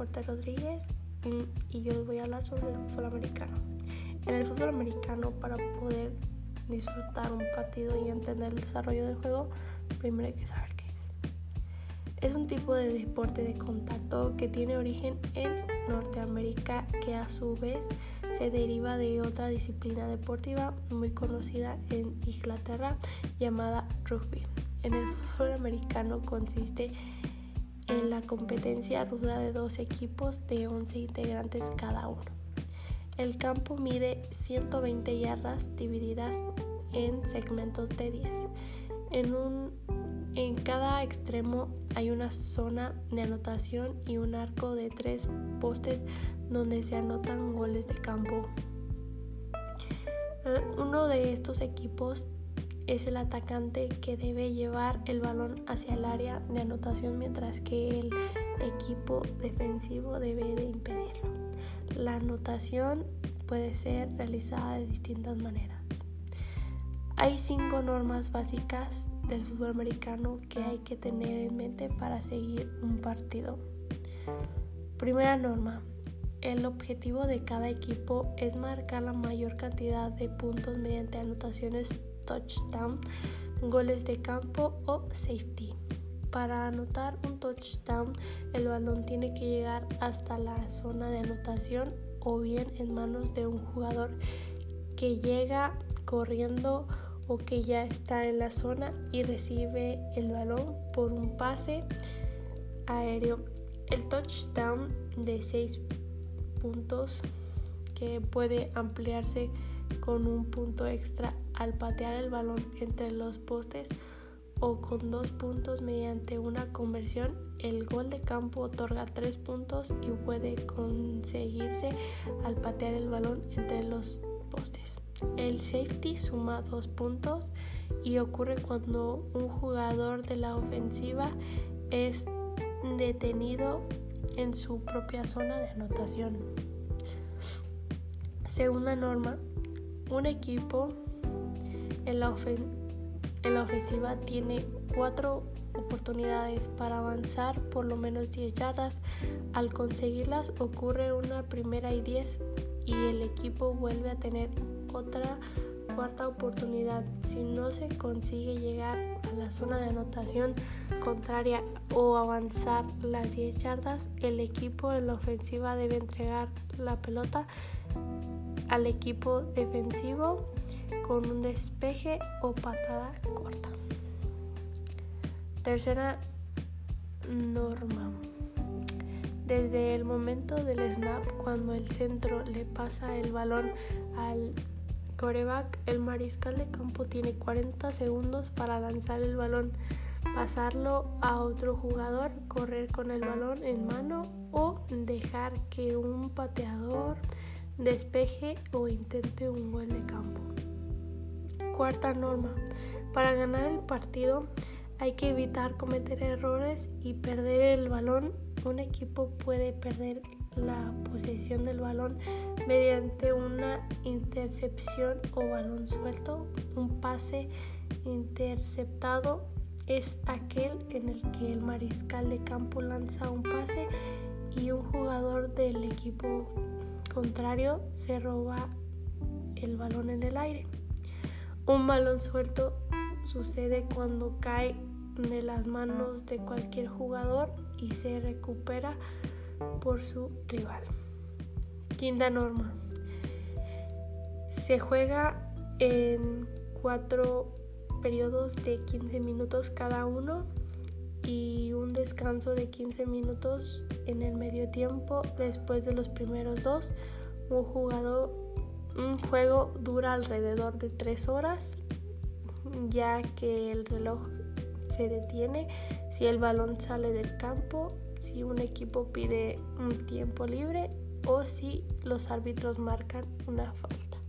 Corte Rodríguez mm, y yo les voy a hablar sobre el fútbol americano. En el fútbol americano, para poder disfrutar un partido y entender el desarrollo del juego, primero hay que saber qué es. Es un tipo de deporte de contacto que tiene origen en Norteamérica que a su vez se deriva de otra disciplina deportiva muy conocida en Inglaterra llamada rugby. En el fútbol americano consiste en la competencia ruda de dos equipos de 11 integrantes cada uno. El campo mide 120 yardas divididas en segmentos de 10. En, un, en cada extremo hay una zona de anotación y un arco de tres postes donde se anotan goles de campo. Eh, uno de estos equipos es el atacante que debe llevar el balón hacia el área de anotación mientras que el equipo defensivo debe de impedirlo. La anotación puede ser realizada de distintas maneras. Hay cinco normas básicas del fútbol americano que hay que tener en mente para seguir un partido. Primera norma. El objetivo de cada equipo es marcar la mayor cantidad de puntos mediante anotaciones touchdown, goles de campo o safety. Para anotar un touchdown, el balón tiene que llegar hasta la zona de anotación o bien en manos de un jugador que llega corriendo o que ya está en la zona y recibe el balón por un pase aéreo. El touchdown de 6 puntos que puede ampliarse con un punto extra al patear el balón entre los postes o con dos puntos mediante una conversión, el gol de campo otorga tres puntos y puede conseguirse al patear el balón entre los postes. El safety suma dos puntos y ocurre cuando un jugador de la ofensiva es detenido en su propia zona de anotación. Segunda norma, un equipo en la, ofensiva tiene cuatro oportunidades para avanzar por lo menos 10 yardas. Al conseguirlas ocurre una primera y 10 y el equipo vuelve a tener otra cuarta oportunidad. Si no se consigue llegar a la zona de anotación contraria o avanzar las 10 yardas, el equipo en la ofensiva debe entregar la pelota al equipo defensivo con un despeje o patada corta. Tercera norma. Desde el momento del snap, cuando el centro le pasa el balón al coreback, el mariscal de campo tiene 40 segundos para lanzar el balón, pasarlo a otro jugador, correr con el balón en mano o dejar que un pateador despeje o intente un gol de campo. Cuarta norma. Para ganar el partido hay que evitar cometer errores y perder el balón. Un equipo puede perder la posesión del balón mediante una intercepción o balón suelto. Un pase interceptado es aquel en el que el mariscal de campo lanza un pase y un jugador del equipo contrario se roba el balón en el aire. Un balón suelto sucede cuando cae de las manos de cualquier jugador y se recupera por su rival. Quinta norma. Se juega en cuatro periodos de 15 minutos cada uno y un descanso de 15 minutos en el medio tiempo después de los primeros dos. Un jugador, un juego dura alrededor de 3 horas, ya que el reloj se detiene si el balón sale del campo, si un equipo pide un tiempo libre o si los árbitros marcan una falta.